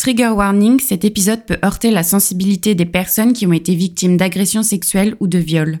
Trigger warning, cet épisode peut heurter la sensibilité des personnes qui ont été victimes d'agressions sexuelles ou de viols.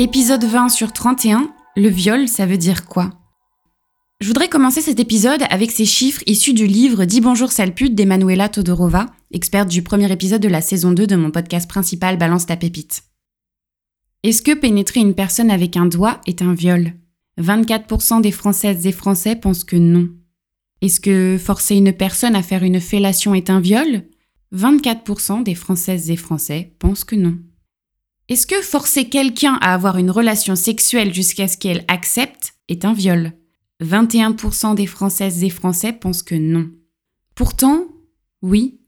Épisode 20 sur 31, le viol, ça veut dire quoi? Je voudrais commencer cet épisode avec ces chiffres issus du livre Dis bonjour sale pute d'Emanuela Todorova, experte du premier épisode de la saison 2 de mon podcast principal Balance ta pépite. Est-ce que pénétrer une personne avec un doigt est un viol? 24% des Françaises et Français pensent que non. Est-ce que forcer une personne à faire une fellation est un viol? 24% des Françaises et Français pensent que non. Est-ce que forcer quelqu'un à avoir une relation sexuelle jusqu'à ce qu'elle accepte est un viol? 21% des Françaises et Français pensent que non. Pourtant, oui,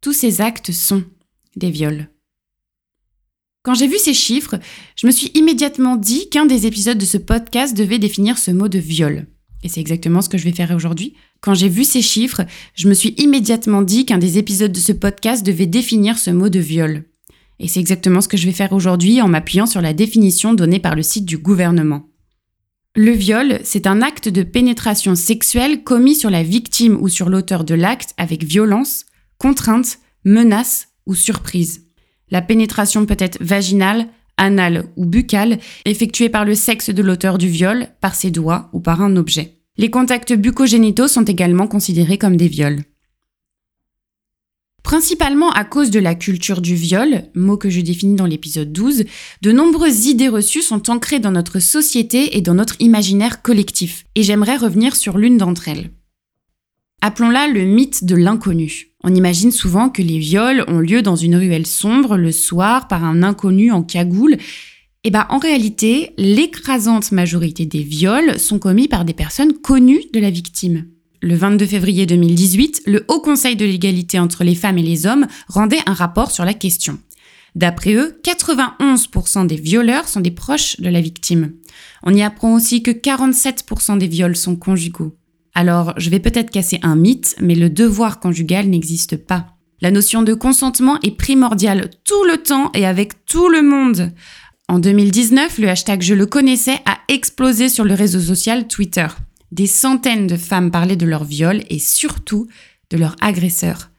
tous ces actes sont des viols. Quand j'ai vu ces chiffres, je me suis immédiatement dit qu'un des épisodes de ce podcast devait définir ce mot de viol. Et c'est exactement ce que je vais faire aujourd'hui. Quand j'ai vu ces chiffres, je me suis immédiatement dit qu'un des épisodes de ce podcast devait définir ce mot de viol. Et c'est exactement ce que je vais faire aujourd'hui en m'appuyant sur la définition donnée par le site du gouvernement. Le viol, c'est un acte de pénétration sexuelle commis sur la victime ou sur l'auteur de l'acte avec violence, contrainte, menace ou surprise. La pénétration peut être vaginale, anale ou buccale, effectuée par le sexe de l'auteur du viol, par ses doigts ou par un objet. Les contacts bucogénitaux sont également considérés comme des viols. Principalement à cause de la culture du viol, mot que je définis dans l'épisode 12, de nombreuses idées reçues sont ancrées dans notre société et dans notre imaginaire collectif, et j'aimerais revenir sur l'une d'entre elles. Appelons-la le mythe de l'inconnu. On imagine souvent que les viols ont lieu dans une ruelle sombre le soir par un inconnu en cagoule. Et eh bah en réalité, l'écrasante majorité des viols sont commis par des personnes connues de la victime. Le 22 février 2018, le Haut Conseil de l'égalité entre les femmes et les hommes rendait un rapport sur la question. D'après eux, 91% des violeurs sont des proches de la victime. On y apprend aussi que 47% des viols sont conjugaux. Alors, je vais peut-être casser un mythe, mais le devoir conjugal n'existe pas. La notion de consentement est primordiale tout le temps et avec tout le monde. En 2019, le hashtag Je le connaissais a explosé sur le réseau social Twitter. Des centaines de femmes parlaient de leur viol et surtout de leur agresseur.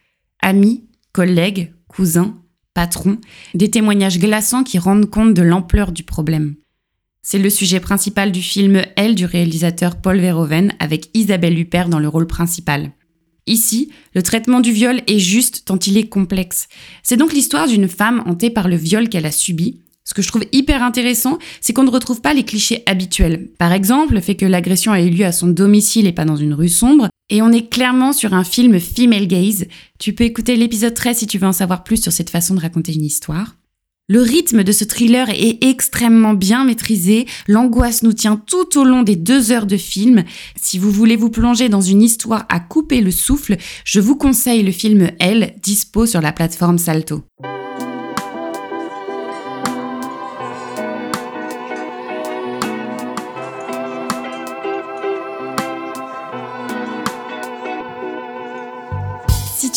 Amis, collègues, cousins, patrons, des témoignages glaçants qui rendent compte de l'ampleur du problème. C'est le sujet principal du film Elle du réalisateur Paul Verhoeven avec Isabelle Huppert dans le rôle principal. Ici, le traitement du viol est juste tant il est complexe. C'est donc l'histoire d'une femme hantée par le viol qu'elle a subi, ce que je trouve hyper intéressant, c'est qu'on ne retrouve pas les clichés habituels. Par exemple, le fait que l'agression ait eu lieu à son domicile et pas dans une rue sombre. Et on est clairement sur un film female gaze. Tu peux écouter l'épisode 13 si tu veux en savoir plus sur cette façon de raconter une histoire. Le rythme de ce thriller est extrêmement bien maîtrisé, l'angoisse nous tient tout au long des deux heures de film. Si vous voulez vous plonger dans une histoire à couper le souffle, je vous conseille le film Elle, dispo sur la plateforme Salto.